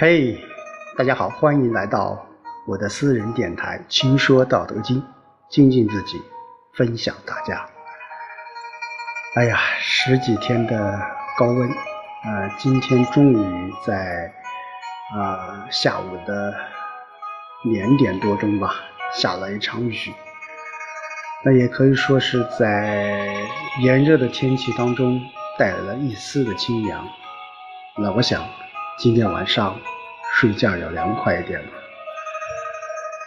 嘿，大家好，欢迎来到我的私人电台《轻说道德经》，精进自己，分享大家。哎呀，十几天的高温，呃，今天终于在啊下午的两点多钟吧，下了一场雨。那也可以说是在炎热的天气当中带来了一丝的清凉。那我想。今天晚上睡觉要凉快一点了。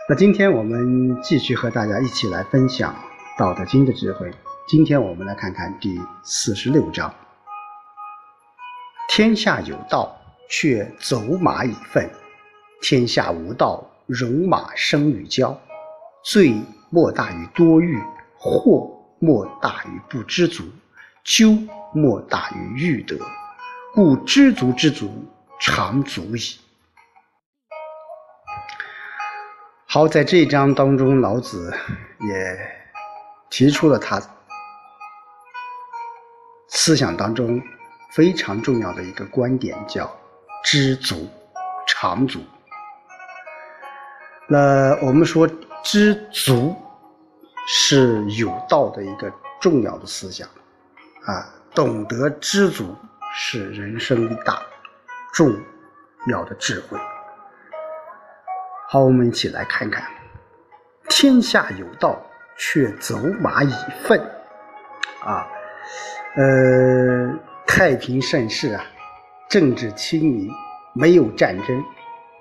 那今天我们继续和大家一起来分享《道德经》的智慧。今天我们来看看第四十六章：天下有道，却走马以粪；天下无道，戎马生于郊。罪莫大于多欲，祸莫大于不知足，咎莫大于欲得。故知足之足。常足矣。好，在这一章当中，老子也提出了他思想当中非常重要的一个观点，叫“知足常足”。那我们说，知足是有道的一个重要的思想啊，懂得知足是人生一大。重要的智慧。好，我们一起来看看：天下有道，却走马以粪。啊，呃，太平盛世啊，政治清明，没有战争，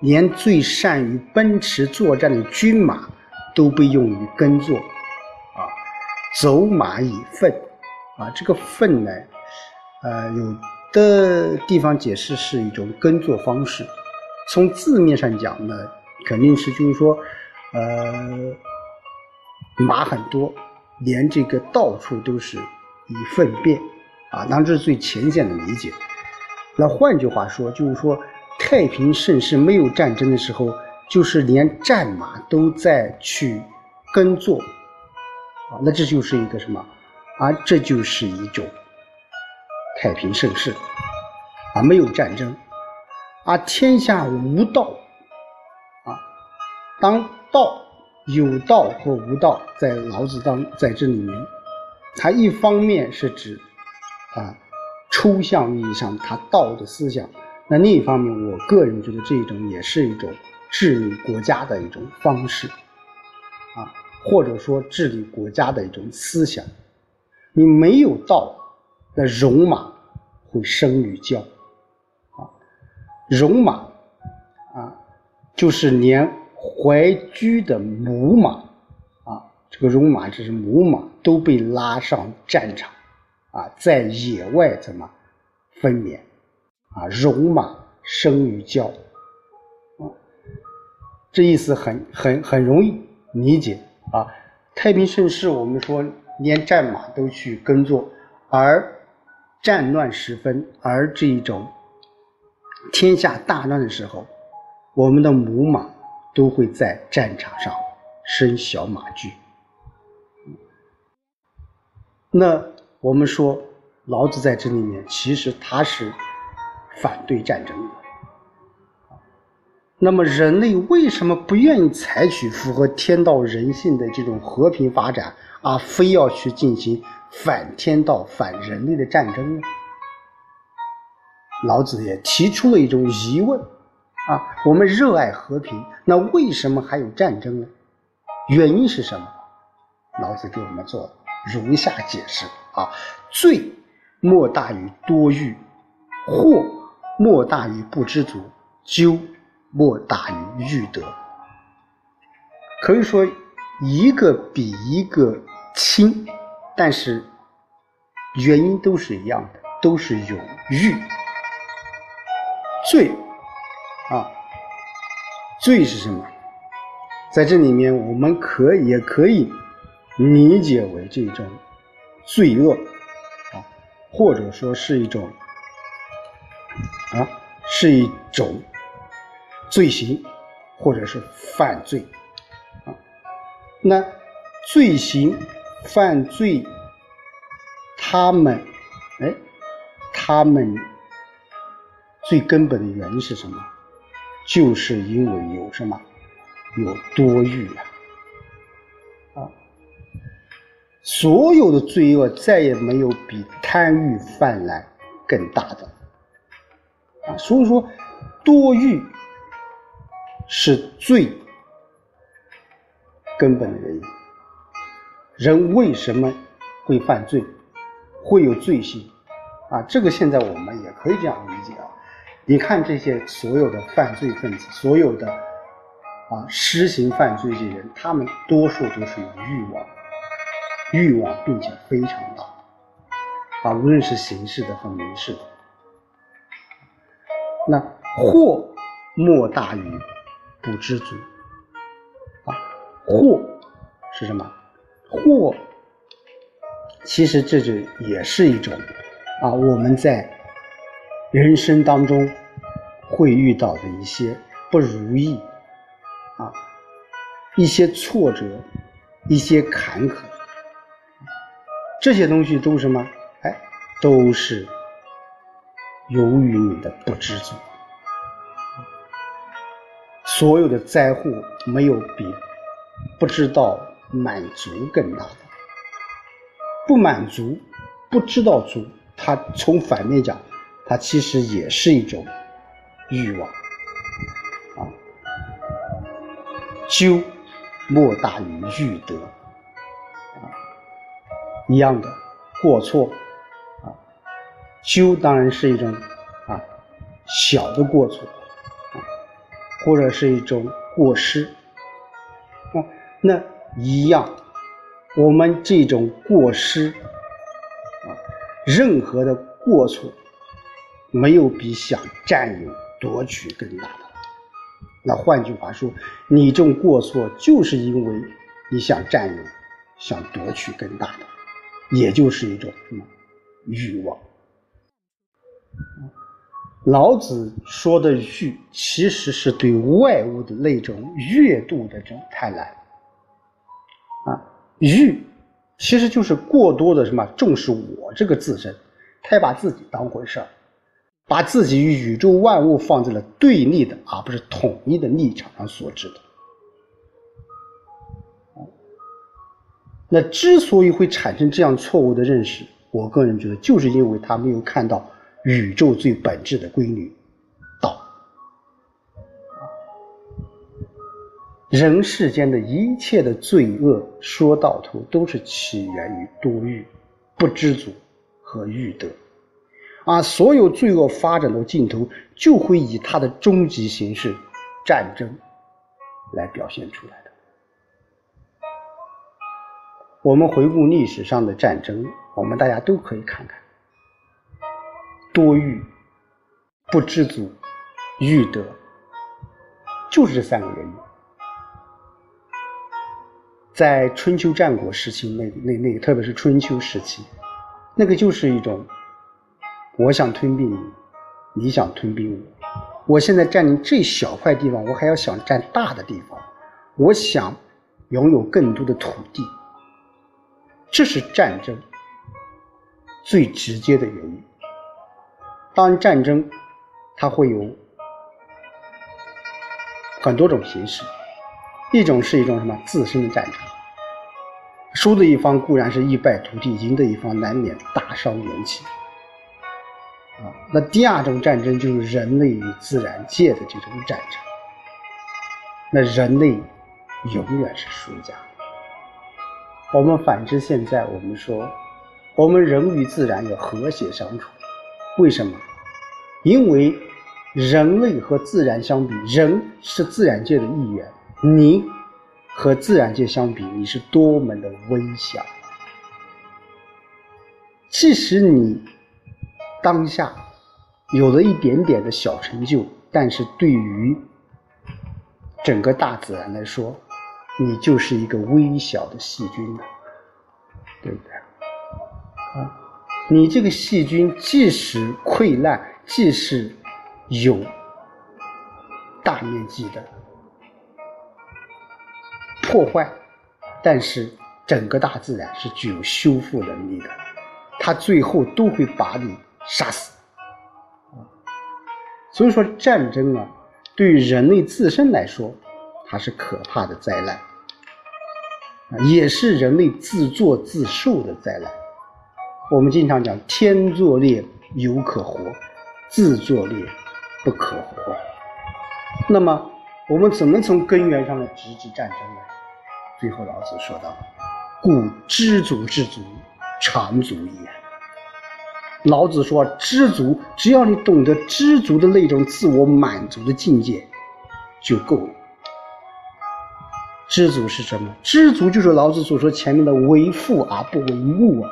连最善于奔驰作战的军马都被用于耕作。啊，走马以粪。啊，这个粪呢，呃，有。的地方解释是一种耕作方式，从字面上讲呢，肯定是就是说，呃，马很多，连这个到处都是以粪便，啊，当然这是最浅显的理解。那换句话说，就是说太平盛世没有战争的时候，就是连战马都在去耕作，啊，那这就是一个什么？啊，这就是一种。太平盛世，啊，没有战争，啊，天下无道，啊，当道有道和无道，在老子当在这里面，它一方面是指啊抽象意义上他道的思想，那另一方面，我个人觉得这一种也是一种治理国家的一种方式，啊，或者说治理国家的一种思想，你没有道。那戎马会生于郊，啊，戎马啊，就是连怀驹的母马啊，这个戎马这是母马都被拉上战场，啊，在野外怎么分娩啊？戎马生于郊，啊，这意思很很很容易理解啊。太平盛世，我们说连战马都去耕作，而战乱时分，而这一种天下大乱的时候，我们的母马都会在战场上生小马驹。那我们说，老子在这里面其实他是反对战争的。那么，人类为什么不愿意采取符合天道人性的这种和平发展，而非要去进行？反天道、反人类的战争呢？老子也提出了一种疑问：啊，我们热爱和平，那为什么还有战争呢？原因是什么？老子给我们做如下解释：啊，罪莫大于多欲，祸莫大于不知足，咎莫大于欲得。可以说，一个比一个轻。但是原因都是一样的，都是有欲罪啊。罪是什么？在这里面，我们可以也可以理解为这种罪恶啊，或者说是一种啊，是一种罪行，或者是犯罪啊。那罪行。犯罪，他们，哎，他们最根本的原因是什么？就是因为有什么？有多欲啊！啊，所有的罪恶再也没有比贪欲泛滥更大的啊！所以说，多欲是最根本的原因。人为什么会犯罪？会有罪性啊？这个现在我们也可以这样理解啊。你看这些所有的犯罪分子，所有的啊实行犯罪的人，他们多数都是有欲望，欲望并且非常大啊，无论是刑事的和民事的。那祸莫大于不知足啊，祸是什么？祸其实这就也是一种啊，我们在。人生当中会遇到的一些不如意啊，一些挫折，一些坎坷，这些东西都是什么？哎，都是由于你的不知足。所有的灾祸没有比不知道满足更大的。不满足，不知道足，它从反面讲。它其实也是一种欲望。啊，咎莫大于欲得。啊，一样的过错。啊，咎当然是一种啊小的过错，或者是一种过失啊，那一样，我们这种过失啊，任何的过错。没有比想占有、夺取更大的。那换句话说，你这种过错，就是因为你想占有、想夺取更大的，也就是一种什么欲望。老子说的欲，其实是对外物的那种悦度的这种贪婪。啊，欲其实就是过多的什么重视我这个自身，太把自己当回事儿。把自己与宇宙万物放在了对立的，而不是统一的立场上所致的。那之所以会产生这样错误的认识，我个人觉得，就是因为他没有看到宇宙最本质的规律——道。人世间的一切的罪恶，说到头都是起源于多欲、不知足和欲得。啊，所有罪恶发展的尽头，就会以它的终极形式——战争来表现出来的。我们回顾历史上的战争，我们大家都可以看看：多欲、不知足、欲得，就是这三个原因。在春秋战国时期，那那那个，特别是春秋时期，那个就是一种。我想吞并你，你想吞并我。我现在占领这小块地方，我还要想占大的地方。我想拥有更多的土地，这是战争最直接的原因。当然，战争它会有很多种形式，一种是一种什么自身的战争，输的一方固然是一败涂地，赢的一方难免大伤元气。啊，那第二种战争就是人类与自然界的这种战争。那人类永远是输家。我们反之，现在我们说，我们人与自然要和谐相处。为什么？因为人类和自然相比，人是自然界的一员，你和自然界相比，你是多么的微小。即使你。当下有了一点点的小成就，但是对于整个大自然来说，你就是一个微小的细菌了，对不对？啊，你这个细菌即使溃烂，即使有大面积的破坏，但是整个大自然是具有修复能力的，它最后都会把你。杀死！所以说战争啊，对于人类自身来说，它是可怕的灾难，也是人类自作自受的灾难。我们经常讲“天作孽犹可活，自作孽不可活”。那么，我们怎么从根源上来直指战争呢？最后，老子说道：“故知足之足，常足也。”老子说：“知足，只要你懂得知足的那种自我满足的境界，就够了。知足是什么？知足就是老子所说前面的‘为富而不为目’啊，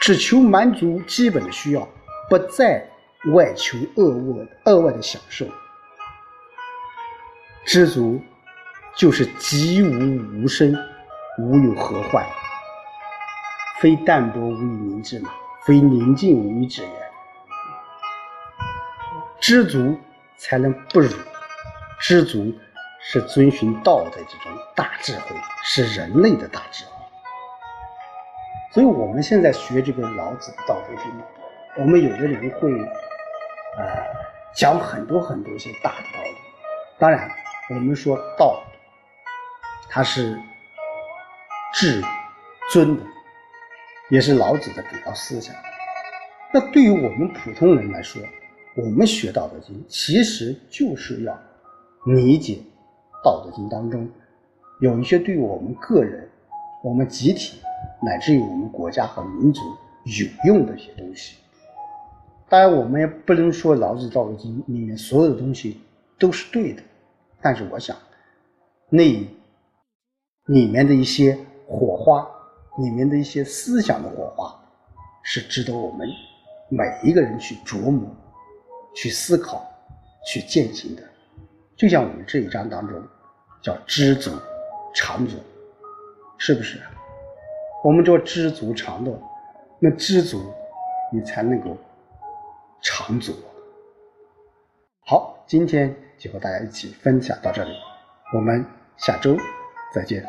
只求满足基本的需要，不再外求额外额外的享受。知足就是吉无无声，无有何患，非淡泊无以明志嘛。”非宁静无以止也。知足才能不辱，知足是遵循道的这种大智慧，是人类的大智慧。所以，我们现在学这个老子的《道德经》，我们有的人会，呃，讲很多很多一些大的道理。当然，我们说道，它是至尊的。也是老子的主要思想。那对于我们普通人来说，我们学《道德经》，其实就是要理解《道德经》当中有一些对于我们个人、我们集体，乃至于我们国家和民族有用的一些东西。当然，我们也不能说老子《道德经》里面所有的东西都是对的，但是我想，那里面的一些火花。里面的一些思想的火花，是值得我们每一个人去琢磨、去思考、去践行的。就像我们这一章当中，叫知足常足，是不是？我们说知足常乐，那知足，你才能够常足。好，今天就和大家一起分享到这里，我们下周再见。